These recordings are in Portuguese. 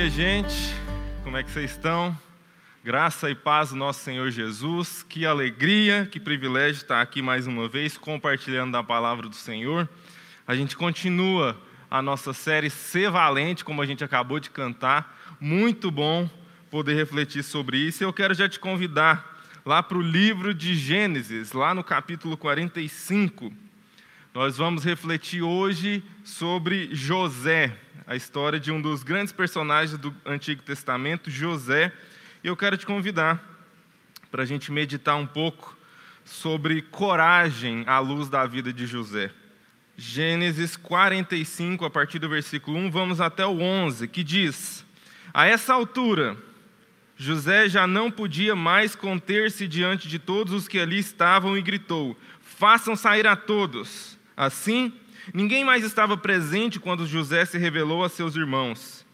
dia, gente. Como é que vocês estão? Graça e paz do nosso Senhor Jesus. Que alegria, que privilégio estar aqui mais uma vez compartilhando da palavra do Senhor. A gente continua a nossa série Ser Valente, como a gente acabou de cantar. Muito bom poder refletir sobre isso. Eu quero já te convidar lá para o livro de Gênesis, lá no capítulo 45. Nós vamos refletir hoje sobre José a história de um dos grandes personagens do Antigo Testamento, José. E eu quero te convidar para a gente meditar um pouco sobre coragem à luz da vida de José. Gênesis 45, a partir do versículo 1, vamos até o 11, que diz: A essa altura, José já não podia mais conter-se diante de todos os que ali estavam e gritou: Façam sair a todos. Assim, Ninguém mais estava presente quando José se revelou a seus irmãos.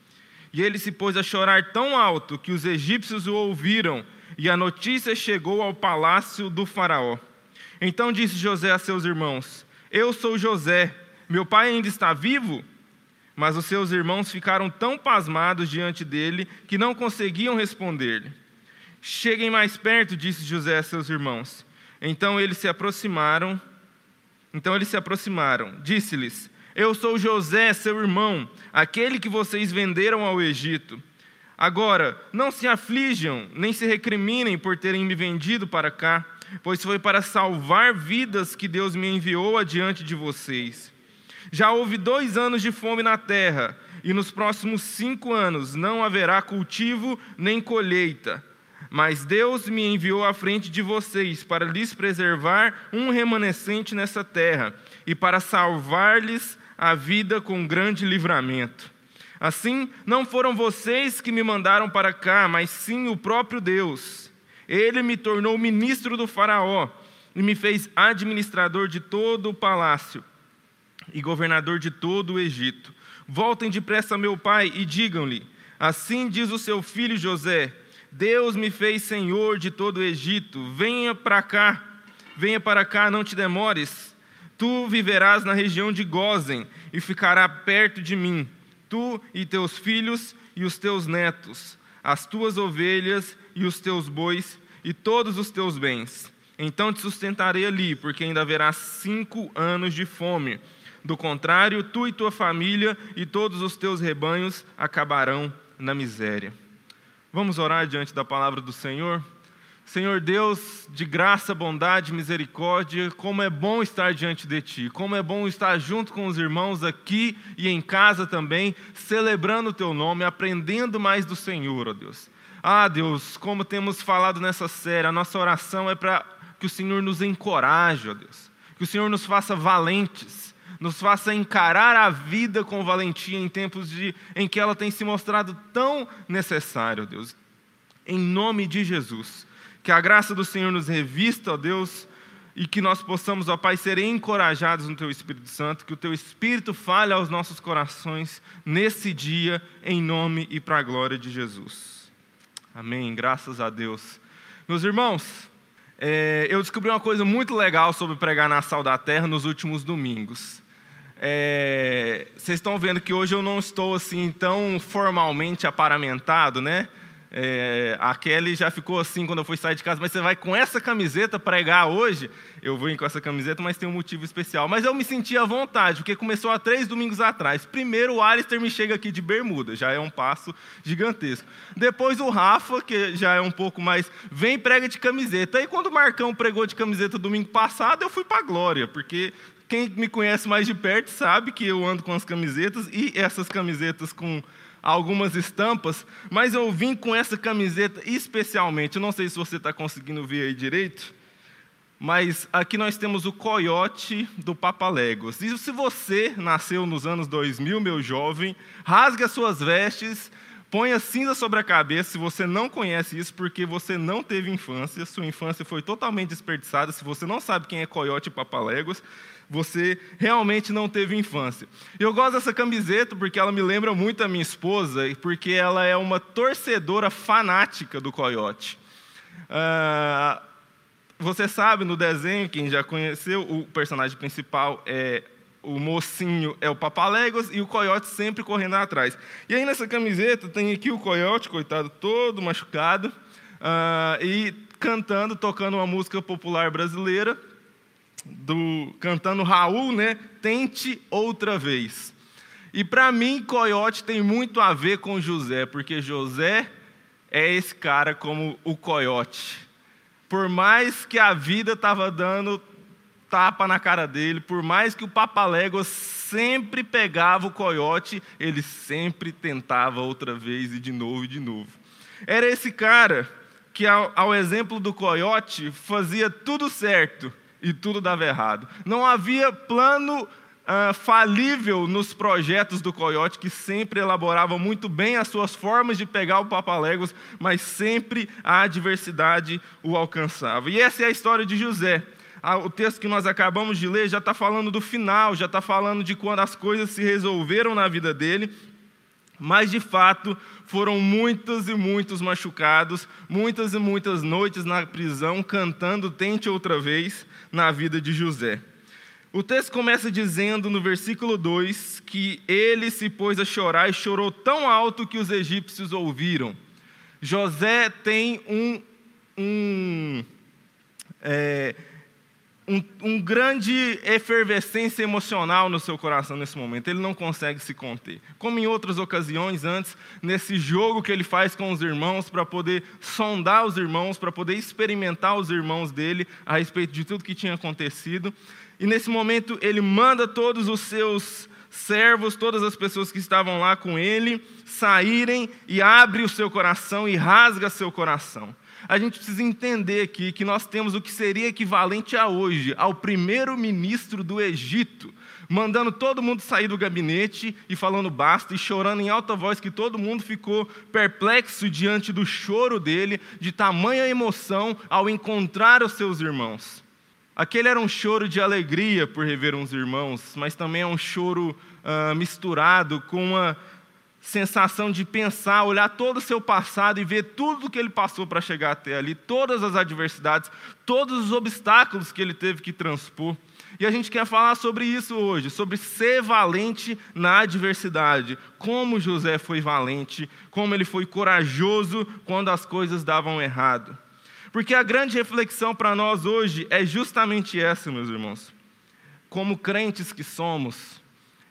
E ele se pôs a chorar tão alto que os egípcios o ouviram, e a notícia chegou ao palácio do Faraó. Então disse José a seus irmãos: Eu sou José, meu pai ainda está vivo? Mas os seus irmãos ficaram tão pasmados diante dele que não conseguiam responder-lhe. Cheguem mais perto, disse José a seus irmãos. Então eles se aproximaram então eles se aproximaram. Disse-lhes: Eu sou José, seu irmão, aquele que vocês venderam ao Egito. Agora, não se aflijam, nem se recriminem por terem me vendido para cá, pois foi para salvar vidas que Deus me enviou adiante de vocês. Já houve dois anos de fome na terra, e nos próximos cinco anos não haverá cultivo nem colheita. Mas Deus me enviou à frente de vocês para lhes preservar um remanescente nessa terra e para salvar-lhes a vida com grande livramento. Assim, não foram vocês que me mandaram para cá, mas sim o próprio Deus. Ele me tornou ministro do Faraó e me fez administrador de todo o palácio e governador de todo o Egito. Voltem depressa, meu pai, e digam-lhe: Assim diz o seu filho José Deus me fez senhor de todo o Egito. Venha para cá, venha para cá, não te demores. Tu viverás na região de Gozen e ficará perto de mim, tu e teus filhos e os teus netos, as tuas ovelhas e os teus bois e todos os teus bens. Então te sustentarei ali, porque ainda haverá cinco anos de fome. Do contrário, tu e tua família e todos os teus rebanhos acabarão na miséria. Vamos orar diante da palavra do Senhor? Senhor Deus, de graça, bondade, misericórdia, como é bom estar diante de Ti, como é bom estar junto com os irmãos aqui e em casa também, celebrando o Teu nome, aprendendo mais do Senhor, ó Deus. Ah, Deus, como temos falado nessa série, a nossa oração é para que o Senhor nos encoraje, ó Deus, que o Senhor nos faça valentes, nos faça encarar a vida com valentia em tempos de, em que ela tem se mostrado tão necessária, ó Deus. Em nome de Jesus, que a graça do Senhor nos revista, ó Deus, e que nós possamos, ó Pai, ser encorajados no Teu Espírito Santo, que o Teu Espírito fale aos nossos corações nesse dia, em nome e para a glória de Jesus. Amém. Graças a Deus. Meus irmãos, é, eu descobri uma coisa muito legal sobre pregar na Sal da Terra nos últimos domingos. É, vocês estão vendo que hoje eu não estou assim tão formalmente aparamentado, né? É, a Kelly já ficou assim quando eu fui sair de casa, mas você vai com essa camiseta pregar hoje? Eu vou com essa camiseta, mas tem um motivo especial. Mas eu me senti à vontade, porque começou há três domingos atrás. Primeiro o Alistair me chega aqui de bermuda, já é um passo gigantesco. Depois o Rafa, que já é um pouco mais, vem e prega de camiseta. Aí quando o Marcão pregou de camiseta domingo passado, eu fui para glória, porque quem me conhece mais de perto sabe que eu ando com as camisetas e essas camisetas com algumas estampas, mas eu vim com essa camiseta especialmente. Eu não sei se você está conseguindo ver aí direito, mas aqui nós temos o coiote do Papaléguas. E se você nasceu nos anos 2000, meu jovem, rasgue as suas vestes, ponha cinza sobre a cabeça se você não conhece isso, porque você não teve infância, sua infância foi totalmente desperdiçada. Se você não sabe quem é coiote e Papaléguas, você realmente não teve infância. Eu gosto dessa camiseta porque ela me lembra muito a minha esposa e porque ela é uma torcedora fanática do Coyote. Ah, você sabe no desenho, quem já conheceu, o personagem principal é o mocinho é o Papaléguas e o coiote sempre correndo atrás. E aí nessa camiseta tem aqui o coiote, coitado, todo machucado, uh, e cantando, tocando uma música popular brasileira, do cantando Raul, né? Tente outra vez. E para mim, coiote tem muito a ver com José, porque José é esse cara como o coiote. Por mais que a vida estava dando tapa na cara dele, por mais que o Papaléguas sempre pegava o coiote, ele sempre tentava outra vez e de novo e de novo. Era esse cara que, ao, ao exemplo do coiote, fazia tudo certo e tudo dava errado. Não havia plano Uh, falível nos projetos do Coyote, que sempre elaborava muito bem as suas formas de pegar o Papaléguas, mas sempre a adversidade o alcançava. E essa é a história de José o texto que nós acabamos de ler já está falando do final, já está falando de quando as coisas se resolveram na vida dele, mas de fato foram muitos e muitos machucados, muitas e muitas noites na prisão cantando Tente outra vez na vida de José. O texto começa dizendo no versículo 2 que ele se pôs a chorar e chorou tão alto que os egípcios ouviram. José tem um, um é, um, um, grande efervescência emocional no seu coração nesse momento. Ele não consegue se conter. Como em outras ocasiões antes, nesse jogo que ele faz com os irmãos para poder sondar os irmãos, para poder experimentar os irmãos dele a respeito de tudo que tinha acontecido. E nesse momento ele manda todos os seus servos, todas as pessoas que estavam lá com ele, saírem e abre o seu coração e rasga seu coração a gente precisa entender aqui que nós temos o que seria equivalente a hoje, ao primeiro-ministro do Egito, mandando todo mundo sair do gabinete e falando basta, e chorando em alta voz, que todo mundo ficou perplexo diante do choro dele, de tamanha emoção ao encontrar os seus irmãos. Aquele era um choro de alegria por rever uns irmãos, mas também é um choro uh, misturado com uma sensação de pensar, olhar todo o seu passado e ver tudo o que ele passou para chegar até ali, todas as adversidades, todos os obstáculos que ele teve que transpor. E a gente quer falar sobre isso hoje, sobre ser valente na adversidade, como José foi valente, como ele foi corajoso quando as coisas davam errado. Porque a grande reflexão para nós hoje é justamente essa, meus irmãos. Como crentes que somos,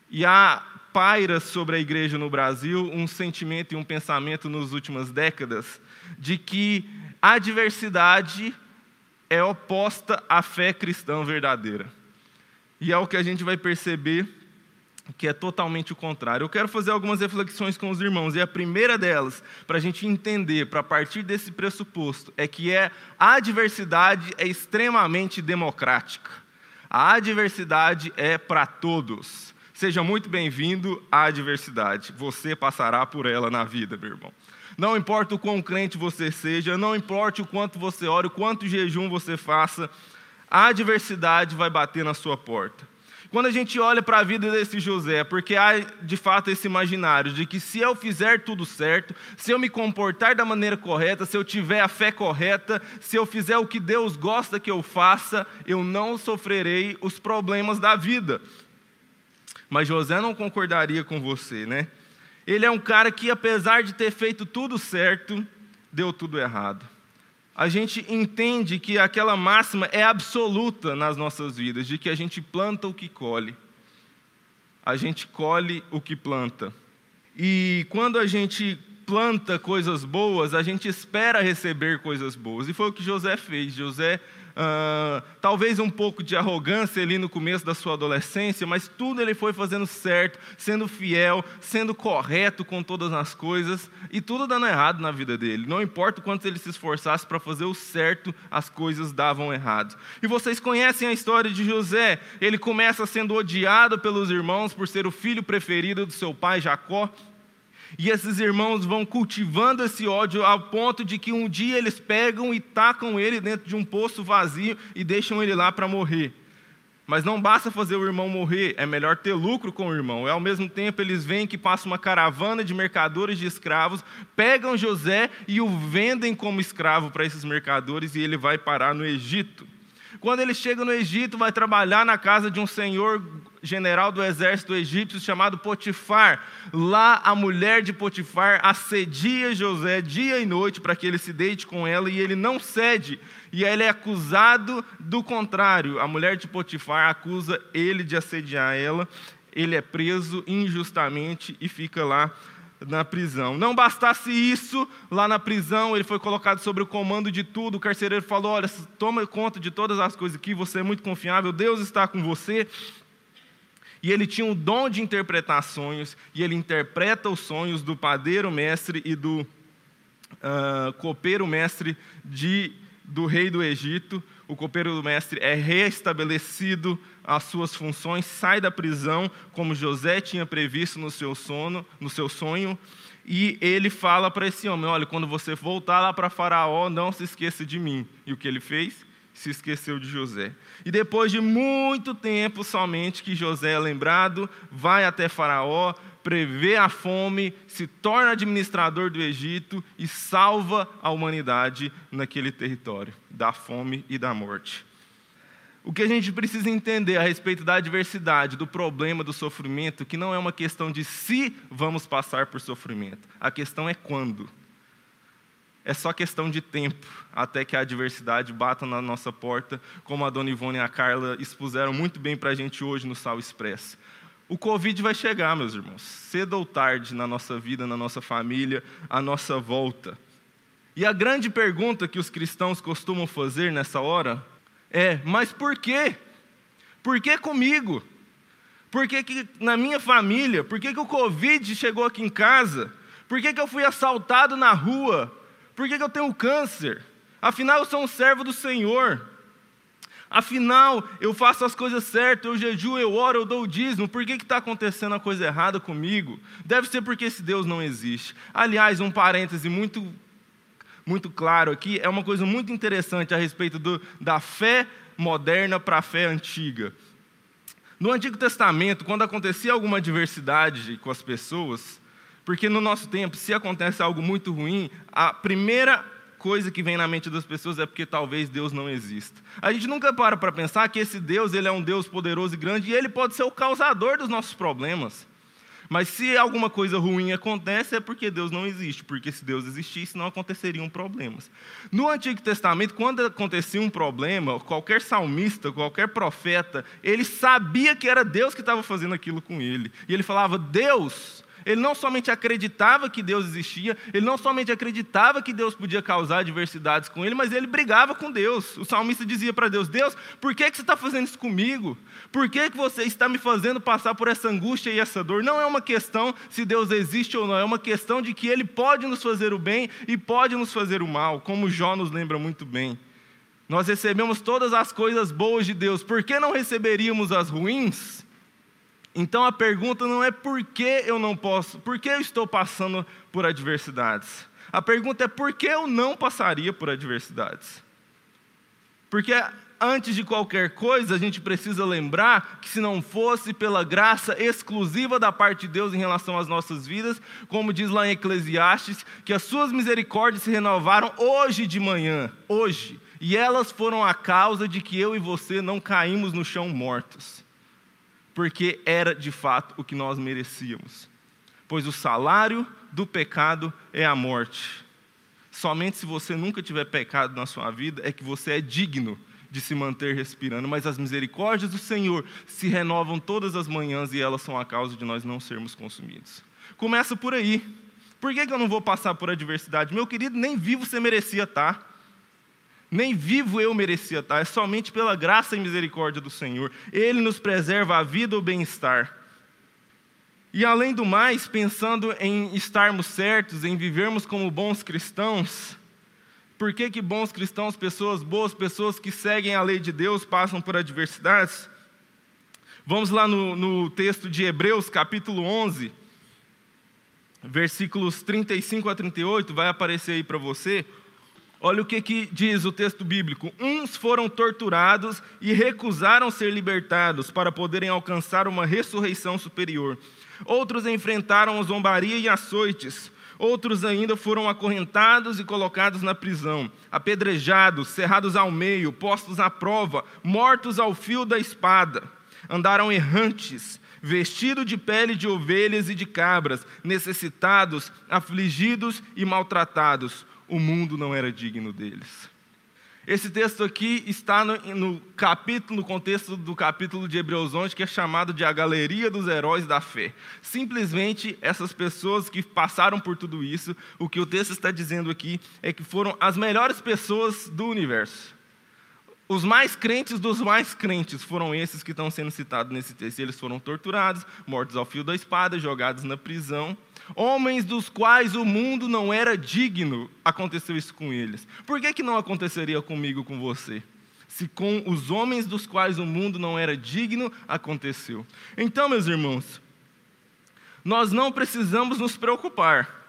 e a paira sobre a igreja no Brasil um sentimento e um pensamento nas últimas décadas de que a diversidade é oposta à fé cristã verdadeira. E é o que a gente vai perceber que é totalmente o contrário. Eu quero fazer algumas reflexões com os irmãos, e a primeira delas, para a gente entender, para partir desse pressuposto, é que é, a diversidade é extremamente democrática. A diversidade é para todos. Seja muito bem-vindo à adversidade. Você passará por ela na vida, meu irmão. Não importa o quão crente você seja, não importa o quanto você ore, o quanto jejum você faça, a adversidade vai bater na sua porta. Quando a gente olha para a vida desse José, porque há de fato esse imaginário de que se eu fizer tudo certo, se eu me comportar da maneira correta, se eu tiver a fé correta, se eu fizer o que Deus gosta que eu faça, eu não sofrerei os problemas da vida. Mas José não concordaria com você, né? Ele é um cara que, apesar de ter feito tudo certo, deu tudo errado. A gente entende que aquela máxima é absoluta nas nossas vidas, de que a gente planta o que colhe. A gente colhe o que planta. E quando a gente planta coisas boas, a gente espera receber coisas boas. E foi o que José fez. José Uh, talvez um pouco de arrogância ali no começo da sua adolescência, mas tudo ele foi fazendo certo, sendo fiel, sendo correto com todas as coisas e tudo dando errado na vida dele. Não importa o quanto ele se esforçasse para fazer o certo, as coisas davam errado. E vocês conhecem a história de José. Ele começa sendo odiado pelos irmãos por ser o filho preferido do seu pai Jacó. E esses irmãos vão cultivando esse ódio ao ponto de que um dia eles pegam e tacam ele dentro de um poço vazio e deixam ele lá para morrer. Mas não basta fazer o irmão morrer, é melhor ter lucro com o irmão. E ao mesmo tempo eles veem que passa uma caravana de mercadores de escravos, pegam José e o vendem como escravo para esses mercadores e ele vai parar no Egito. Quando ele chega no Egito, vai trabalhar na casa de um senhor general do exército egípcio chamado Potifar. Lá a mulher de Potifar assedia José dia e noite para que ele se deite com ela e ele não cede. E ele é acusado do contrário. A mulher de Potifar acusa ele de assediar ela. Ele é preso injustamente e fica lá na prisão. Não bastasse isso, lá na prisão ele foi colocado sobre o comando de tudo. O carcereiro falou: Olha, toma conta de todas as coisas aqui, você é muito confiável, Deus está com você. E ele tinha o dom de interpretar sonhos, e ele interpreta os sonhos do padeiro mestre e do uh, copeiro mestre de, do rei do Egito. O copeiro mestre é restabelecido as suas funções, sai da prisão, como José tinha previsto no seu sono, no seu sonho, e ele fala para esse homem: olha, quando você voltar lá para Faraó, não se esqueça de mim. E o que ele fez? Se esqueceu de José. E depois de muito tempo somente que José é lembrado, vai até Faraó, prevê a fome, se torna administrador do Egito e salva a humanidade naquele território da fome e da morte. O que a gente precisa entender a respeito da adversidade, do problema, do sofrimento, que não é uma questão de se vamos passar por sofrimento, a questão é quando. É só questão de tempo até que a adversidade bata na nossa porta, como a Dona Ivone e a Carla expuseram muito bem para a gente hoje no Sal Express. O Covid vai chegar, meus irmãos, cedo ou tarde na nossa vida, na nossa família, à nossa volta. E a grande pergunta que os cristãos costumam fazer nessa hora é, mas por quê? Por que comigo? Por que, que na minha família? Por que, que o Covid chegou aqui em casa? Por que, que eu fui assaltado na rua? Por que, que eu tenho câncer? Afinal, eu sou um servo do Senhor. Afinal, eu faço as coisas certas, eu jejuo, eu oro, eu dou o dízimo. Por que está acontecendo a coisa errada comigo? Deve ser porque esse Deus não existe. Aliás, um parêntese muito muito claro aqui, é uma coisa muito interessante a respeito do, da fé moderna para a fé antiga. No Antigo Testamento, quando acontecia alguma adversidade com as pessoas, porque no nosso tempo, se acontece algo muito ruim, a primeira coisa que vem na mente das pessoas é porque talvez Deus não exista. A gente nunca para para pensar que esse Deus, ele é um Deus poderoso e grande e ele pode ser o causador dos nossos problemas. Mas se alguma coisa ruim acontece, é porque Deus não existe, porque se Deus existisse, não aconteceriam problemas. No Antigo Testamento, quando acontecia um problema, qualquer salmista, qualquer profeta, ele sabia que era Deus que estava fazendo aquilo com ele. E ele falava: Deus, ele não somente acreditava que Deus existia, ele não somente acreditava que Deus podia causar adversidades com ele, mas ele brigava com Deus. O salmista dizia para Deus: Deus, por que, que você está fazendo isso comigo? Por que, que você está me fazendo passar por essa angústia e essa dor? Não é uma questão se Deus existe ou não, é uma questão de que Ele pode nos fazer o bem e pode nos fazer o mal, como Jó nos lembra muito bem. Nós recebemos todas as coisas boas de Deus, por que não receberíamos as ruins? Então a pergunta não é por que eu não posso, por que eu estou passando por adversidades. A pergunta é por que eu não passaria por adversidades. Porque antes de qualquer coisa, a gente precisa lembrar que se não fosse pela graça exclusiva da parte de Deus em relação às nossas vidas, como diz lá em Eclesiastes, que as suas misericórdias se renovaram hoje de manhã, hoje, e elas foram a causa de que eu e você não caímos no chão mortos porque era de fato o que nós merecíamos. Pois o salário do pecado é a morte. Somente se você nunca tiver pecado na sua vida é que você é digno de se manter respirando, mas as misericórdias do Senhor se renovam todas as manhãs e elas são a causa de nós não sermos consumidos. Começa por aí. Por que, que eu não vou passar por adversidade? Meu querido, nem vivo você merecia estar. Nem vivo eu merecia estar, é somente pela graça e misericórdia do Senhor. Ele nos preserva a vida e o bem-estar. E além do mais, pensando em estarmos certos, em vivermos como bons cristãos, por que, que bons cristãos, pessoas boas, pessoas que seguem a lei de Deus, passam por adversidades? Vamos lá no, no texto de Hebreus, capítulo 11, versículos 35 a 38, vai aparecer aí para você. Olha o que, que diz o texto bíblico: uns foram torturados e recusaram ser libertados para poderem alcançar uma ressurreição superior. Outros enfrentaram zombaria e açoites. Outros ainda foram acorrentados e colocados na prisão, apedrejados, cerrados ao meio, postos à prova, mortos ao fio da espada. Andaram errantes, vestidos de pele de ovelhas e de cabras, necessitados, afligidos e maltratados. O mundo não era digno deles. Esse texto aqui está no, no, capítulo, no contexto do capítulo de Hebreus 11, que é chamado de a galeria dos heróis da fé. Simplesmente essas pessoas que passaram por tudo isso, o que o texto está dizendo aqui é que foram as melhores pessoas do universo. Os mais crentes dos mais crentes foram esses que estão sendo citados nesse texto. Eles foram torturados, mortos ao fio da espada, jogados na prisão homens dos quais o mundo não era digno, aconteceu isso com eles. Por que, que não aconteceria comigo, com você? Se com os homens dos quais o mundo não era digno, aconteceu. Então, meus irmãos, nós não precisamos nos preocupar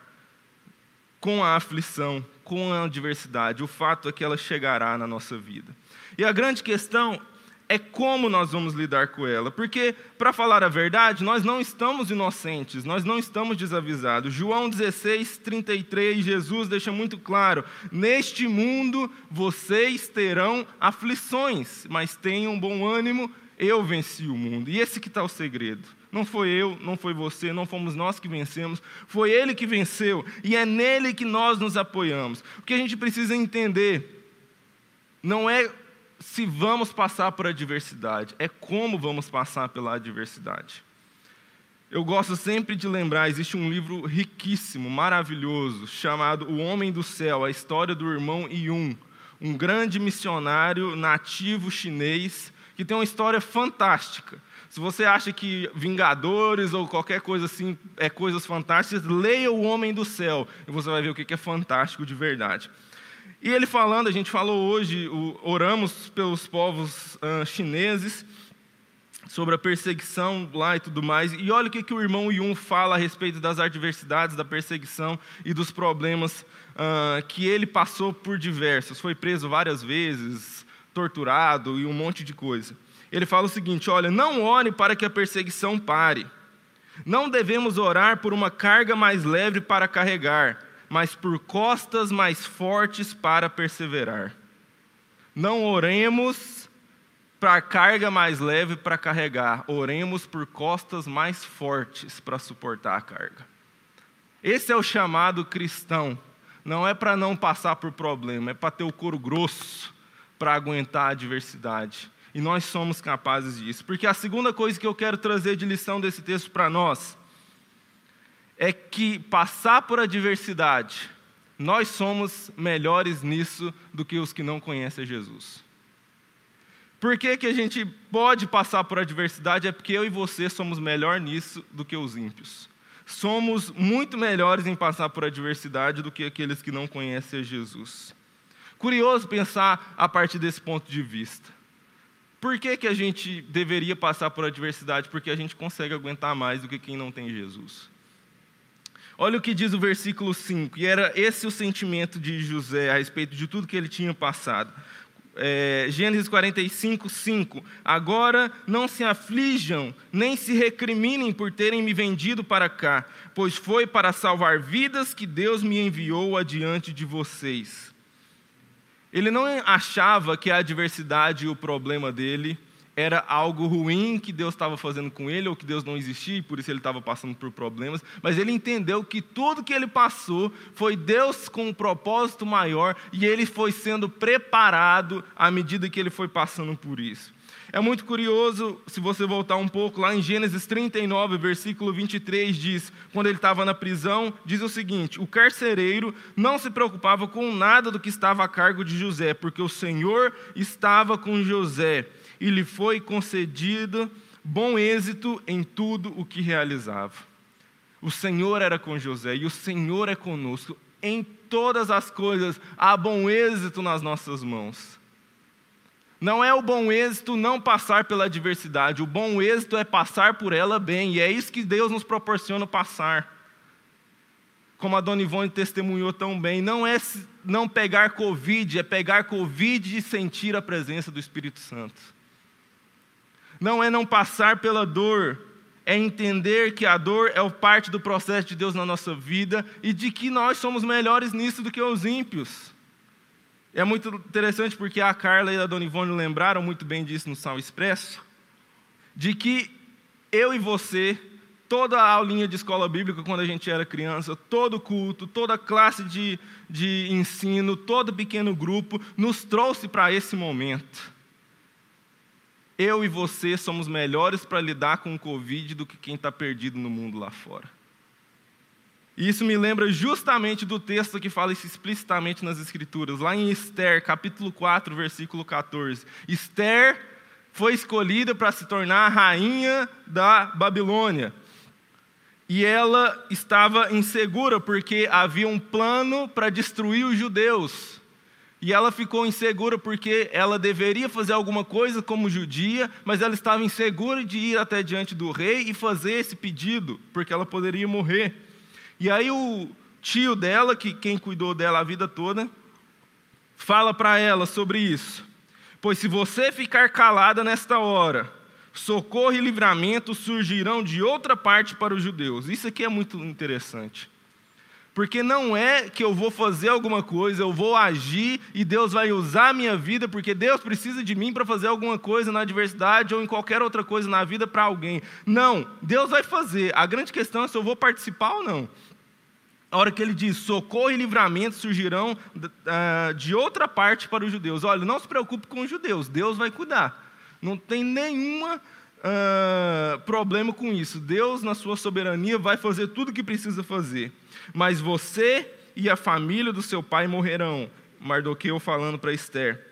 com a aflição, com a adversidade. O fato é que ela chegará na nossa vida. E a grande questão é como nós vamos lidar com ela. Porque, para falar a verdade, nós não estamos inocentes, nós não estamos desavisados. João 16, 33, Jesus deixa muito claro: Neste mundo vocês terão aflições, mas tenham bom ânimo, eu venci o mundo. E esse que está o segredo. Não foi eu, não foi você, não fomos nós que vencemos, foi Ele que venceu, e é nele que nós nos apoiamos. O que a gente precisa entender não é se vamos passar por adversidade, é como vamos passar pela adversidade. Eu gosto sempre de lembrar, existe um livro riquíssimo, maravilhoso, chamado O Homem do Céu, a história do irmão Yun, um grande missionário nativo chinês que tem uma história fantástica. Se você acha que Vingadores ou qualquer coisa assim é coisas fantásticas, leia O Homem do Céu e você vai ver o que é fantástico de verdade. E ele falando, a gente falou hoje, oramos pelos povos uh, chineses, sobre a perseguição lá e tudo mais. E olha o que, que o irmão Yun fala a respeito das adversidades, da perseguição e dos problemas uh, que ele passou por diversos. Foi preso várias vezes, torturado e um monte de coisa. Ele fala o seguinte: olha, não ore para que a perseguição pare. Não devemos orar por uma carga mais leve para carregar mas por costas mais fortes para perseverar. Não oremos para carga mais leve para carregar, oremos por costas mais fortes para suportar a carga. Esse é o chamado cristão. Não é para não passar por problema, é para ter o couro grosso para aguentar a adversidade. E nós somos capazes disso. Porque a segunda coisa que eu quero trazer de lição desse texto para nós é que passar por adversidade, nós somos melhores nisso do que os que não conhecem Jesus. Por que, que a gente pode passar por adversidade? É porque eu e você somos melhor nisso do que os ímpios. Somos muito melhores em passar por adversidade do que aqueles que não conhecem Jesus. Curioso pensar a partir desse ponto de vista. Por que, que a gente deveria passar por adversidade? Porque a gente consegue aguentar mais do que quem não tem Jesus. Olha o que diz o versículo 5, e era esse o sentimento de José a respeito de tudo que ele tinha passado. É, Gênesis 45, 5. Agora não se aflijam, nem se recriminem por terem me vendido para cá, pois foi para salvar vidas que Deus me enviou adiante de vocês. Ele não achava que a adversidade e o problema dele era algo ruim que Deus estava fazendo com ele, ou que Deus não existia, e por isso ele estava passando por problemas, mas ele entendeu que tudo que ele passou foi Deus com um propósito maior, e ele foi sendo preparado à medida que ele foi passando por isso. É muito curioso, se você voltar um pouco, lá em Gênesis 39, versículo 23, diz: quando ele estava na prisão, diz o seguinte: o carcereiro não se preocupava com nada do que estava a cargo de José, porque o Senhor estava com José e lhe foi concedido bom êxito em tudo o que realizava. O Senhor era com José e o Senhor é conosco. Em todas as coisas há bom êxito nas nossas mãos. Não é o bom êxito não passar pela adversidade, o bom êxito é passar por ela bem, e é isso que Deus nos proporciona passar. Como a Dona Ivone testemunhou tão bem, não é não pegar Covid, é pegar Covid e sentir a presença do Espírito Santo não é não passar pela dor, é entender que a dor é parte do processo de Deus na nossa vida e de que nós somos melhores nisso do que os ímpios. É muito interessante porque a Carla e a Dona Ivone lembraram muito bem disso no Sal Expresso, de que eu e você, toda a aulinha de escola bíblica quando a gente era criança, todo culto, toda classe de, de ensino, todo pequeno grupo, nos trouxe para esse momento eu e você somos melhores para lidar com o Covid do que quem está perdido no mundo lá fora. E isso me lembra justamente do texto que fala isso explicitamente nas Escrituras, lá em Esther, capítulo 4, versículo 14. Esther foi escolhida para se tornar a rainha da Babilônia. E ela estava insegura porque havia um plano para destruir os judeus. E ela ficou insegura porque ela deveria fazer alguma coisa como judia, mas ela estava insegura de ir até diante do rei e fazer esse pedido, porque ela poderia morrer. E aí o tio dela, que quem cuidou dela a vida toda, fala para ela sobre isso. Pois se você ficar calada nesta hora, socorro e livramento surgirão de outra parte para os judeus. Isso aqui é muito interessante. Porque não é que eu vou fazer alguma coisa, eu vou agir e Deus vai usar a minha vida, porque Deus precisa de mim para fazer alguma coisa na adversidade ou em qualquer outra coisa na vida para alguém. Não, Deus vai fazer. A grande questão é se eu vou participar ou não. A hora que ele diz socorro e livramento surgirão uh, de outra parte para os judeus. Olha, não se preocupe com os judeus, Deus vai cuidar. Não tem nenhuma uh, problema com isso. Deus, na sua soberania, vai fazer tudo o que precisa fazer. Mas você e a família do seu pai morrerão. Mardoqueu falando para Esther.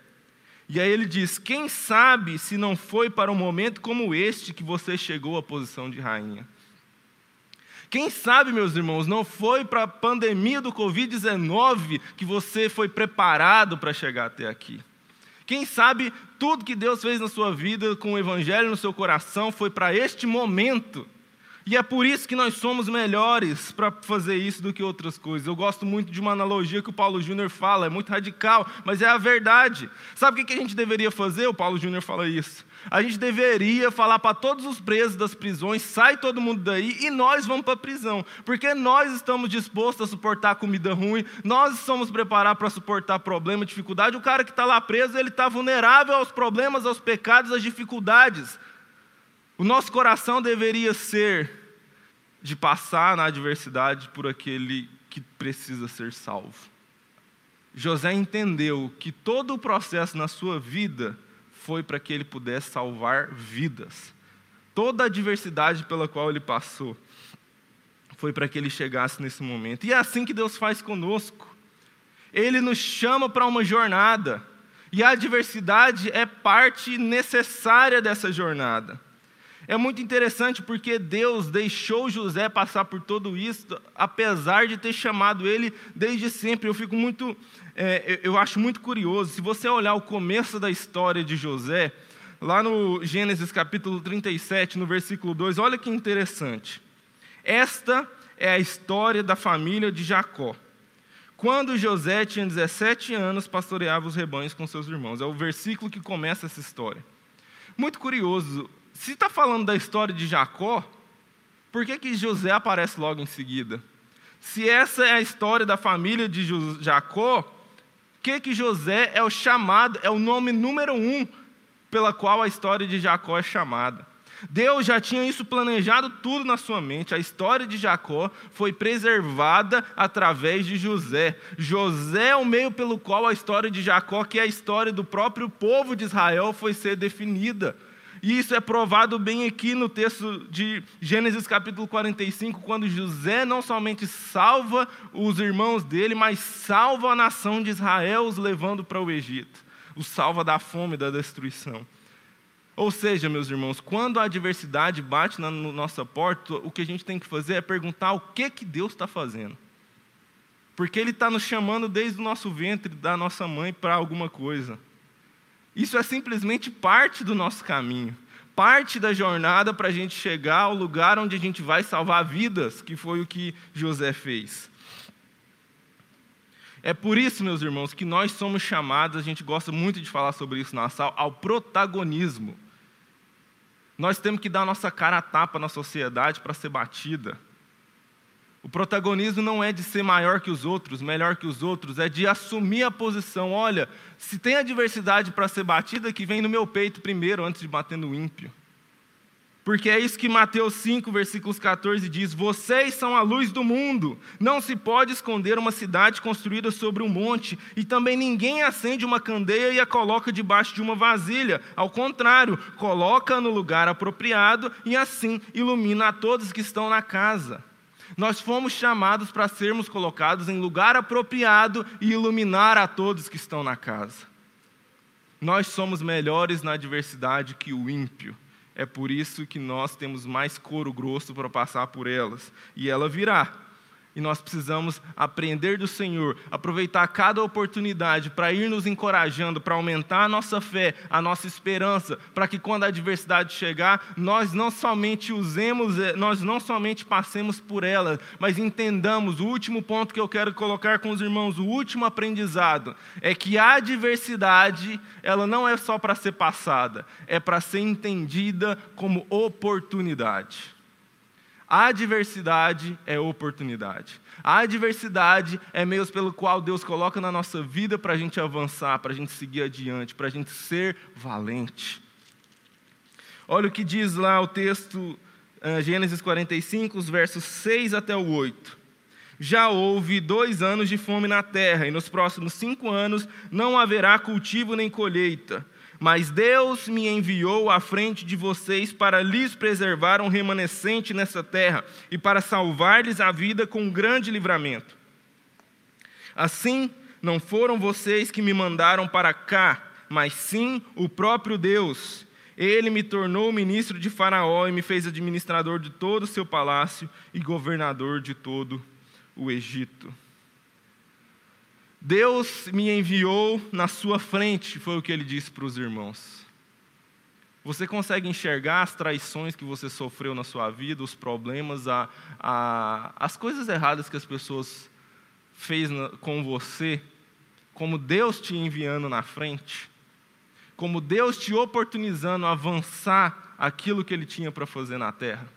E aí ele diz: Quem sabe se não foi para um momento como este que você chegou à posição de rainha? Quem sabe, meus irmãos, não foi para a pandemia do Covid-19 que você foi preparado para chegar até aqui? Quem sabe tudo que Deus fez na sua vida com o Evangelho no seu coração foi para este momento. E é por isso que nós somos melhores para fazer isso do que outras coisas. Eu gosto muito de uma analogia que o Paulo Júnior fala, é muito radical, mas é a verdade. Sabe o que a gente deveria fazer? O Paulo Júnior fala isso. A gente deveria falar para todos os presos das prisões: sai todo mundo daí e nós vamos para a prisão, porque nós estamos dispostos a suportar comida ruim, nós somos preparados para suportar problema, dificuldade. O cara que está lá preso, ele está vulnerável aos problemas, aos pecados, às dificuldades. O nosso coração deveria ser de passar na adversidade por aquele que precisa ser salvo. José entendeu que todo o processo na sua vida foi para que ele pudesse salvar vidas. Toda a adversidade pela qual ele passou foi para que ele chegasse nesse momento. E é assim que Deus faz conosco. Ele nos chama para uma jornada. E a adversidade é parte necessária dessa jornada. É muito interessante porque Deus deixou José passar por tudo isso, apesar de ter chamado ele desde sempre. Eu fico muito, é, eu acho muito curioso. Se você olhar o começo da história de José, lá no Gênesis capítulo 37, no versículo 2, olha que interessante. Esta é a história da família de Jacó. Quando José tinha 17 anos, pastoreava os rebanhos com seus irmãos. É o versículo que começa essa história. Muito curioso, se está falando da história de Jacó, por que, que José aparece logo em seguida? Se essa é a história da família de Jacó, o que, que José é o chamado, é o nome número um pela qual a história de Jacó é chamada? Deus já tinha isso planejado tudo na sua mente. A história de Jacó foi preservada através de José. José é o meio pelo qual a história de Jacó, que é a história do próprio povo de Israel, foi ser definida. E isso é provado bem aqui no texto de Gênesis capítulo 45, quando José não somente salva os irmãos dele, mas salva a nação de Israel, os levando para o Egito. O salva da fome e da destruição. Ou seja, meus irmãos, quando a adversidade bate na nossa porta, o que a gente tem que fazer é perguntar o que, que Deus está fazendo. Porque Ele está nos chamando desde o nosso ventre, da nossa mãe, para alguma coisa. Isso é simplesmente parte do nosso caminho, parte da jornada para a gente chegar ao lugar onde a gente vai salvar vidas, que foi o que José fez. É por isso, meus irmãos, que nós somos chamados, a gente gosta muito de falar sobre isso na sala, ao protagonismo. Nós temos que dar nossa cara a tapa na sociedade para ser batida. O protagonismo não é de ser maior que os outros, melhor que os outros, é de assumir a posição. Olha, se tem adversidade para ser batida, que vem no meu peito primeiro, antes de bater no ímpio. Porque é isso que Mateus 5, versículos 14 diz: Vocês são a luz do mundo. Não se pode esconder uma cidade construída sobre um monte, e também ninguém acende uma candeia e a coloca debaixo de uma vasilha. Ao contrário, coloca no lugar apropriado e assim ilumina a todos que estão na casa. Nós fomos chamados para sermos colocados em lugar apropriado e iluminar a todos que estão na casa. Nós somos melhores na adversidade que o ímpio. É por isso que nós temos mais couro grosso para passar por elas. E ela virá. E nós precisamos aprender do Senhor, aproveitar cada oportunidade para ir nos encorajando, para aumentar a nossa fé, a nossa esperança, para que quando a adversidade chegar, nós não somente usemos, eh, nós não somente passemos por ela, mas entendamos o último ponto que eu quero colocar com os irmãos, o último aprendizado, é que a adversidade, ela não é só para ser passada, é para ser entendida como oportunidade. A adversidade é oportunidade. A adversidade é meios pelo qual Deus coloca na nossa vida para a gente avançar, para a gente seguir adiante, para a gente ser valente. Olha o que diz lá o texto, uh, Gênesis 45, os versos 6 até o 8. Já houve dois anos de fome na terra, e nos próximos cinco anos não haverá cultivo nem colheita. Mas Deus me enviou à frente de vocês para lhes preservar um remanescente nessa terra e para salvar-lhes a vida com um grande livramento. Assim, não foram vocês que me mandaram para cá, mas sim o próprio Deus. Ele me tornou ministro de Faraó e me fez administrador de todo o seu palácio e governador de todo o Egito. Deus me enviou na sua frente, foi o que ele disse para os irmãos. Você consegue enxergar as traições que você sofreu na sua vida, os problemas, a, a, as coisas erradas que as pessoas fez na, com você, como Deus te enviando na frente, como Deus te oportunizando a avançar aquilo que Ele tinha para fazer na terra.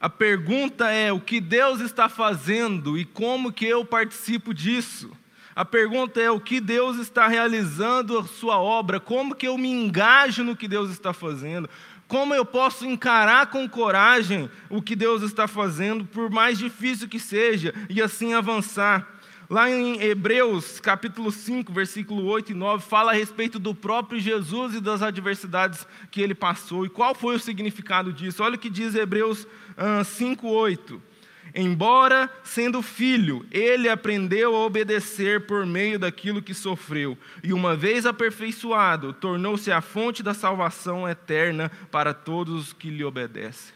A pergunta é o que Deus está fazendo e como que eu participo disso. A pergunta é o que Deus está realizando a sua obra, como que eu me engajo no que Deus está fazendo, como eu posso encarar com coragem o que Deus está fazendo, por mais difícil que seja, e assim avançar. Lá em Hebreus, capítulo 5, versículo 8 e 9, fala a respeito do próprio Jesus e das adversidades que ele passou. E qual foi o significado disso? Olha o que diz Hebreus 5, 8. Embora sendo filho, ele aprendeu a obedecer por meio daquilo que sofreu, e uma vez aperfeiçoado, tornou-se a fonte da salvação eterna para todos os que lhe obedecem.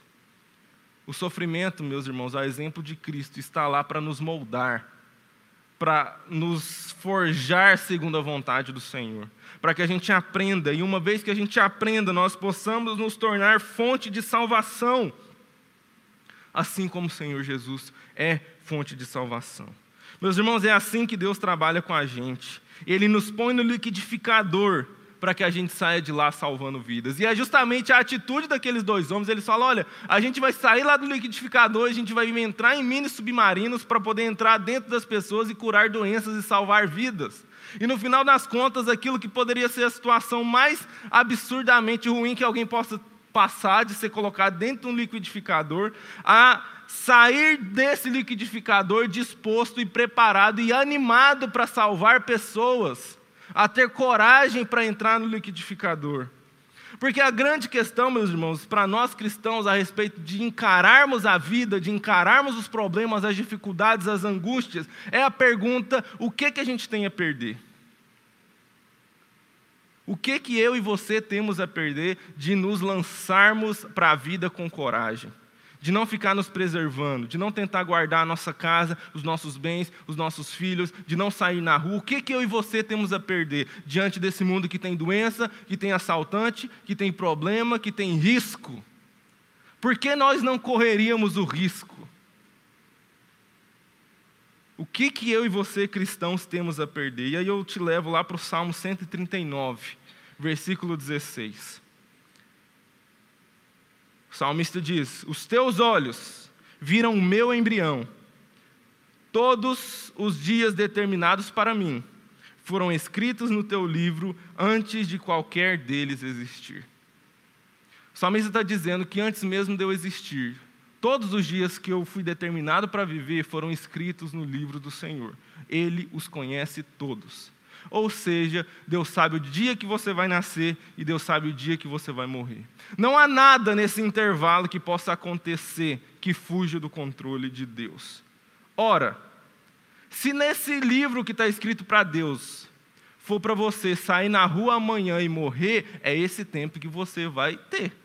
O sofrimento, meus irmãos, a exemplo de Cristo, está lá para nos moldar, para nos forjar segundo a vontade do Senhor, para que a gente aprenda, e uma vez que a gente aprenda, nós possamos nos tornar fonte de salvação, assim como o Senhor Jesus é fonte de salvação. Meus irmãos, é assim que Deus trabalha com a gente. Ele nos põe no liquidificador para que a gente saia de lá salvando vidas. E é justamente a atitude daqueles dois homens. Eles falam: olha, a gente vai sair lá do liquidificador, a gente vai entrar em mini submarinos para poder entrar dentro das pessoas e curar doenças e salvar vidas. E no final das contas, aquilo que poderia ser a situação mais absurdamente ruim que alguém possa passar de ser colocado dentro de um liquidificador, a sair desse liquidificador disposto e preparado e animado para salvar pessoas a ter coragem para entrar no liquidificador. Porque a grande questão, meus irmãos, para nós cristãos, a respeito de encararmos a vida, de encararmos os problemas, as dificuldades, as angústias, é a pergunta: o que, que a gente tem a perder? O que, que eu e você temos a perder de nos lançarmos para a vida com coragem? De não ficar nos preservando, de não tentar guardar a nossa casa, os nossos bens, os nossos filhos, de não sair na rua. O que, que eu e você temos a perder diante desse mundo que tem doença, que tem assaltante, que tem problema, que tem risco? Por que nós não correríamos o risco? O que, que eu e você, cristãos, temos a perder? E aí eu te levo lá para o Salmo 139, versículo 16. O salmista diz: Os teus olhos viram o meu embrião. Todos os dias determinados para mim foram escritos no teu livro antes de qualquer deles existir. O salmista está dizendo que antes mesmo de eu existir, todos os dias que eu fui determinado para viver foram escritos no livro do Senhor. Ele os conhece todos. Ou seja, Deus sabe o dia que você vai nascer e Deus sabe o dia que você vai morrer. Não há nada nesse intervalo que possa acontecer que fuja do controle de Deus. Ora, se nesse livro que está escrito para Deus for para você sair na rua amanhã e morrer, é esse tempo que você vai ter.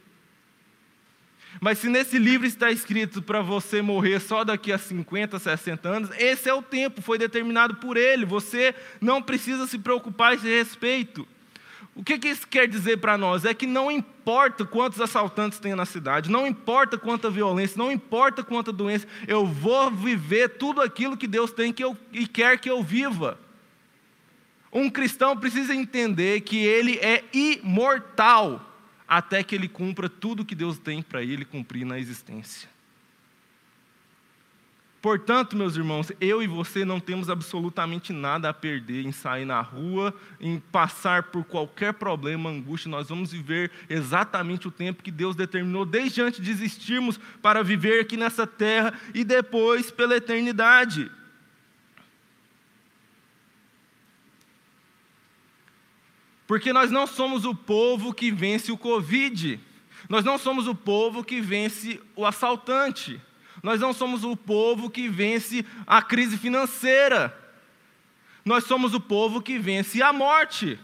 Mas se nesse livro está escrito para você morrer só daqui a 50, 60 anos, esse é o tempo, foi determinado por ele. Você não precisa se preocupar a esse respeito. O que, que isso quer dizer para nós? É que não importa quantos assaltantes tem na cidade, não importa quanta violência, não importa quanta doença, eu vou viver tudo aquilo que Deus tem que eu, e quer que eu viva. Um cristão precisa entender que ele é imortal até que ele cumpra tudo que Deus tem para ele cumprir na existência. Portanto, meus irmãos, eu e você não temos absolutamente nada a perder em sair na rua, em passar por qualquer problema, angústia. Nós vamos viver exatamente o tempo que Deus determinou desde antes de existirmos para viver aqui nessa terra e depois pela eternidade. Porque nós não somos o povo que vence o Covid. Nós não somos o povo que vence o assaltante. Nós não somos o povo que vence a crise financeira. Nós somos o povo que vence a morte.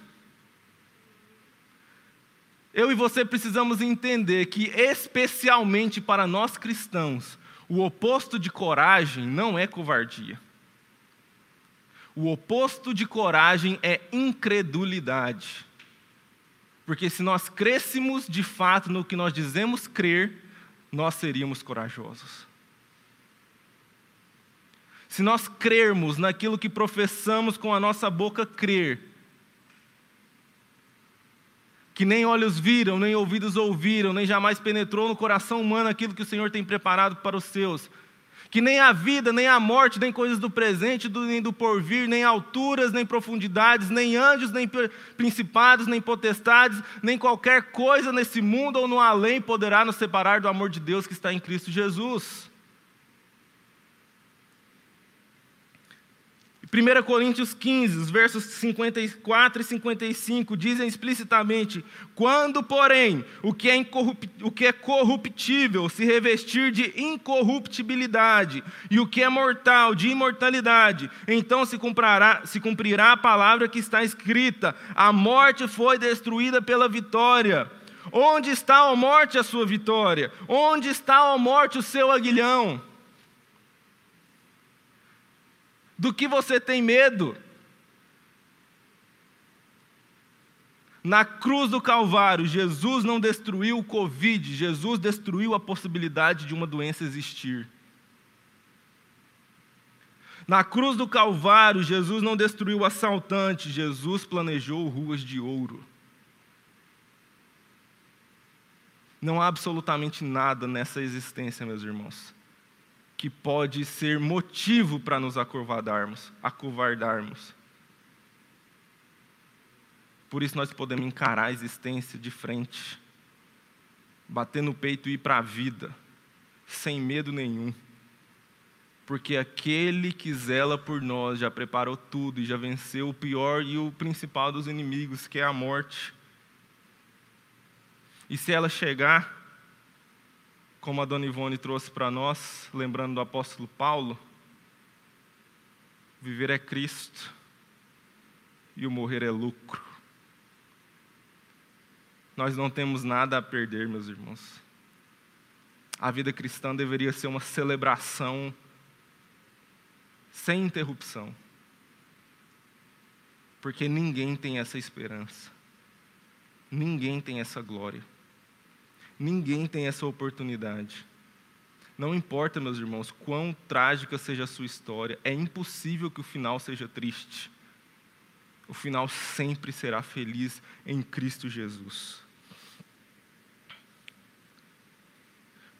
Eu e você precisamos entender que, especialmente para nós cristãos, o oposto de coragem não é covardia. O oposto de coragem é incredulidade. Porque se nós crêssemos de fato no que nós dizemos crer, nós seríamos corajosos. Se nós crermos naquilo que professamos com a nossa boca crer, que nem olhos viram, nem ouvidos ouviram, nem jamais penetrou no coração humano aquilo que o Senhor tem preparado para os seus, que nem a vida, nem a morte, nem coisas do presente, nem do porvir, nem alturas, nem profundidades, nem anjos, nem principados, nem potestades, nem qualquer coisa nesse mundo ou no além poderá nos separar do amor de Deus que está em Cristo Jesus. 1 Coríntios 15, os versos 54 e 55 dizem explicitamente: Quando, porém, o que, é o que é corruptível se revestir de incorruptibilidade, e o que é mortal de imortalidade, então se cumprirá, se cumprirá a palavra que está escrita: A morte foi destruída pela vitória. Onde está a morte a sua vitória? Onde está a morte o seu aguilhão? Do que você tem medo? Na cruz do Calvário, Jesus não destruiu o Covid, Jesus destruiu a possibilidade de uma doença existir. Na cruz do Calvário, Jesus não destruiu o assaltante, Jesus planejou ruas de ouro. Não há absolutamente nada nessa existência, meus irmãos, que pode ser motivo para nos acovardarmos, acovardarmos. Por isso nós podemos encarar a existência de frente, bater no peito e ir para a vida, sem medo nenhum. Porque aquele que zela por nós já preparou tudo e já venceu o pior e o principal dos inimigos, que é a morte. E se ela chegar, como a dona Ivone trouxe para nós, lembrando do apóstolo Paulo, viver é Cristo e o morrer é lucro. Nós não temos nada a perder, meus irmãos. A vida cristã deveria ser uma celebração sem interrupção. Porque ninguém tem essa esperança. Ninguém tem essa glória. Ninguém tem essa oportunidade. Não importa, meus irmãos, quão trágica seja a sua história, é impossível que o final seja triste. O final sempre será feliz em Cristo Jesus.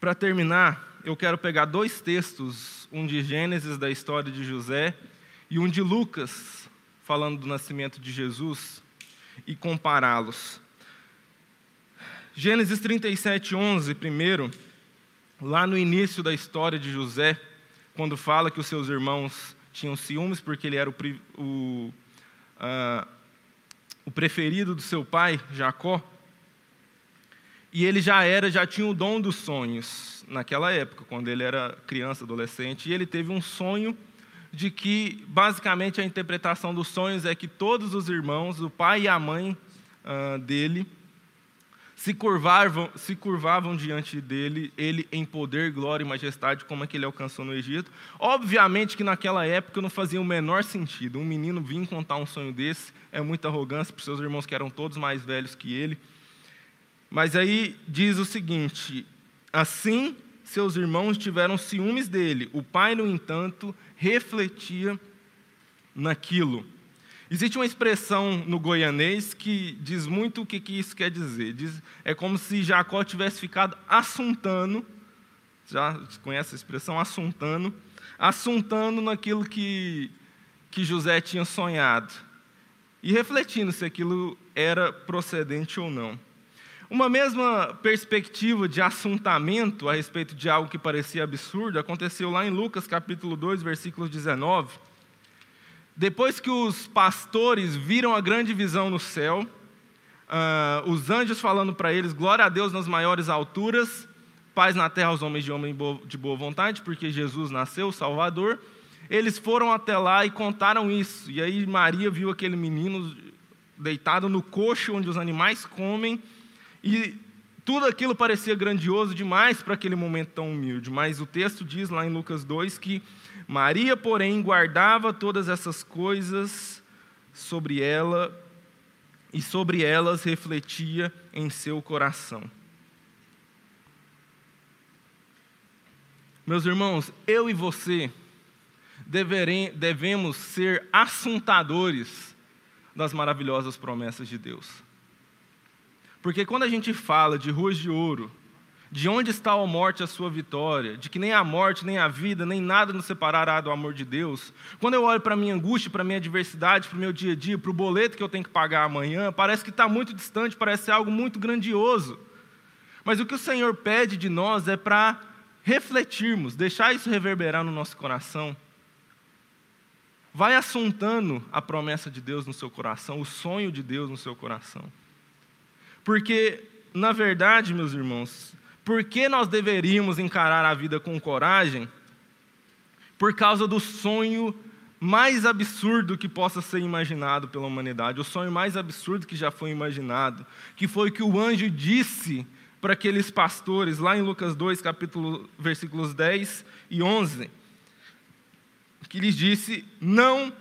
para terminar, eu quero pegar dois textos, um de Gênesis, da história de José, e um de Lucas, falando do nascimento de Jesus, e compará-los. Gênesis 37, 11, primeiro, lá no início da história de José, quando fala que os seus irmãos tinham ciúmes porque ele era o, o, uh, o preferido do seu pai, Jacó, e ele já era, já tinha o dom dos sonhos naquela época, quando ele era criança, adolescente, e ele teve um sonho de que, basicamente, a interpretação dos sonhos é que todos os irmãos, o pai e a mãe uh, dele, se curvavam, se curvavam diante dele, ele em poder, glória e majestade, como é que ele alcançou no Egito. Obviamente que naquela época não fazia o menor sentido. Um menino vir contar um sonho desse é muita arrogância para os seus irmãos que eram todos mais velhos que ele. Mas aí diz o seguinte: assim seus irmãos tiveram ciúmes dele. O pai, no entanto, refletia naquilo. Existe uma expressão no goianês que diz muito o que, que isso quer dizer. Diz, é como se Jacó tivesse ficado assuntando, já conhece a expressão assuntando, assuntando naquilo que, que José tinha sonhado e refletindo se aquilo era procedente ou não. Uma mesma perspectiva de assuntamento a respeito de algo que parecia absurdo aconteceu lá em Lucas capítulo 2, versículos 19. Depois que os pastores viram a grande visão no céu, uh, os anjos falando para eles: glória a Deus nas maiores alturas, paz na terra aos homens de homem de boa vontade, porque Jesus nasceu, o Salvador. Eles foram até lá e contaram isso. E aí Maria viu aquele menino deitado no coxo onde os animais comem e tudo aquilo parecia grandioso demais para aquele momento tão humilde, mas o texto diz lá em Lucas 2 que Maria, porém, guardava todas essas coisas sobre ela e sobre elas refletia em seu coração. Meus irmãos, eu e você deverem, devemos ser assuntadores das maravilhosas promessas de Deus. Porque quando a gente fala de ruas de ouro, de onde está a morte a sua vitória, de que nem a morte, nem a vida, nem nada nos separará do amor de Deus, quando eu olho para a minha angústia, para a minha adversidade, para o meu dia a dia, para o boleto que eu tenho que pagar amanhã, parece que está muito distante, parece algo muito grandioso. Mas o que o Senhor pede de nós é para refletirmos, deixar isso reverberar no nosso coração. Vai assuntando a promessa de Deus no seu coração, o sonho de Deus no seu coração. Porque, na verdade, meus irmãos, por que nós deveríamos encarar a vida com coragem? Por causa do sonho mais absurdo que possa ser imaginado pela humanidade, o sonho mais absurdo que já foi imaginado, que foi que o anjo disse para aqueles pastores, lá em Lucas 2, capítulo, versículos 10 e 11, que lhes disse: Não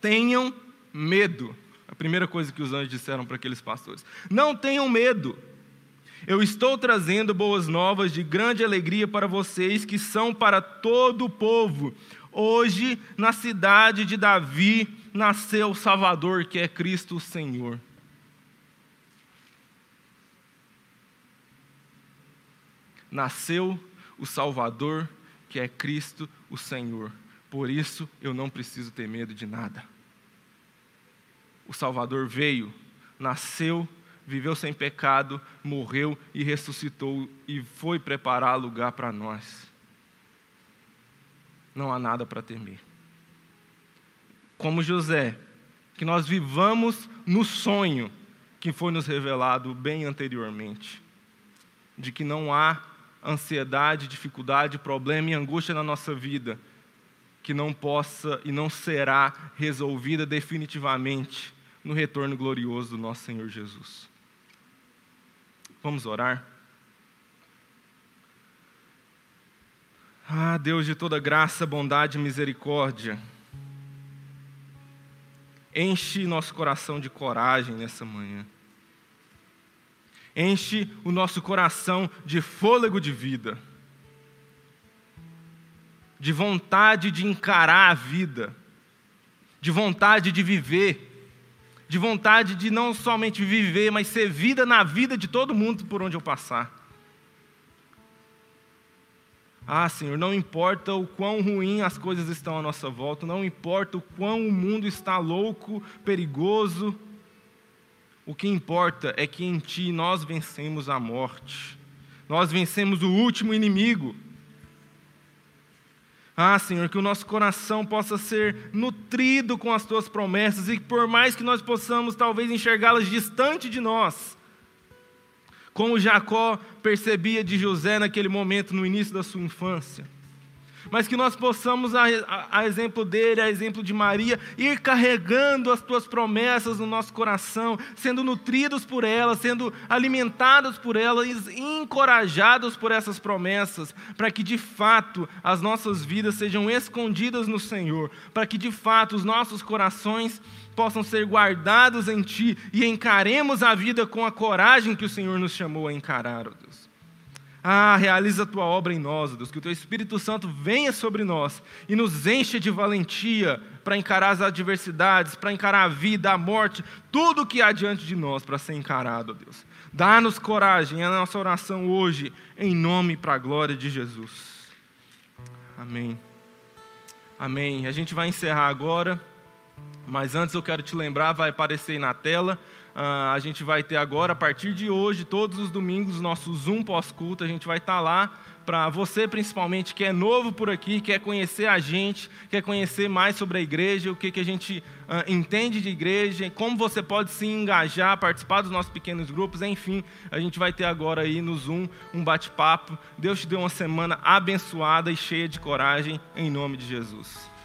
tenham medo. A primeira coisa que os anjos disseram para aqueles pastores: Não tenham medo. Eu estou trazendo boas novas de grande alegria para vocês, que são para todo o povo. Hoje, na cidade de Davi, nasceu o Salvador, que é Cristo o Senhor. Nasceu o Salvador, que é Cristo o Senhor. Por isso eu não preciso ter medo de nada o Salvador veio, nasceu, viveu sem pecado, morreu e ressuscitou e foi preparar lugar para nós. Não há nada para temer. Como José, que nós vivamos no sonho que foi nos revelado bem anteriormente, de que não há ansiedade, dificuldade, problema e angústia na nossa vida que não possa e não será resolvida definitivamente no retorno glorioso do nosso Senhor Jesus. Vamos orar? Ah, Deus de toda graça, bondade e misericórdia, enche nosso coração de coragem nessa manhã. Enche o nosso coração de fôlego de vida, de vontade de encarar a vida, de vontade de viver de vontade de não somente viver, mas ser vida na vida de todo mundo por onde eu passar. Ah, Senhor, não importa o quão ruim as coisas estão à nossa volta, não importa o quão o mundo está louco, perigoso, o que importa é que em Ti nós vencemos a morte, nós vencemos o último inimigo. Ah, Senhor, que o nosso coração possa ser nutrido com as Tuas promessas e por mais que nós possamos talvez enxergá-las distante de nós, como Jacó percebia de José naquele momento, no início da sua infância. Mas que nós possamos, a, a, a, exemplo dele, a exemplo de Maria, ir carregando as tuas promessas no nosso coração, sendo nutridos por elas, sendo alimentados por elas, encorajados por essas promessas, para que de fato as nossas vidas sejam escondidas no Senhor, para que de fato os nossos corações possam ser guardados em Ti e encaremos a vida com a coragem que o Senhor nos chamou a encarar, ó Deus. Ah, realiza a Tua obra em nós, Deus, que o Teu Espírito Santo venha sobre nós e nos encha de valentia para encarar as adversidades, para encarar a vida, a morte, tudo que há diante de nós para ser encarado, Deus. Dá-nos coragem, é a nossa oração hoje, em nome e para a glória de Jesus. Amém. Amém. A gente vai encerrar agora. Mas antes eu quero te lembrar, vai aparecer aí na tela. Uh, a gente vai ter agora, a partir de hoje, todos os domingos, nosso Zoom pós-culto. A gente vai estar tá lá para você, principalmente, que é novo por aqui, quer conhecer a gente, quer conhecer mais sobre a igreja, o que, que a gente uh, entende de igreja, como você pode se engajar, participar dos nossos pequenos grupos. Enfim, a gente vai ter agora aí no Zoom um bate-papo. Deus te deu uma semana abençoada e cheia de coragem, em nome de Jesus.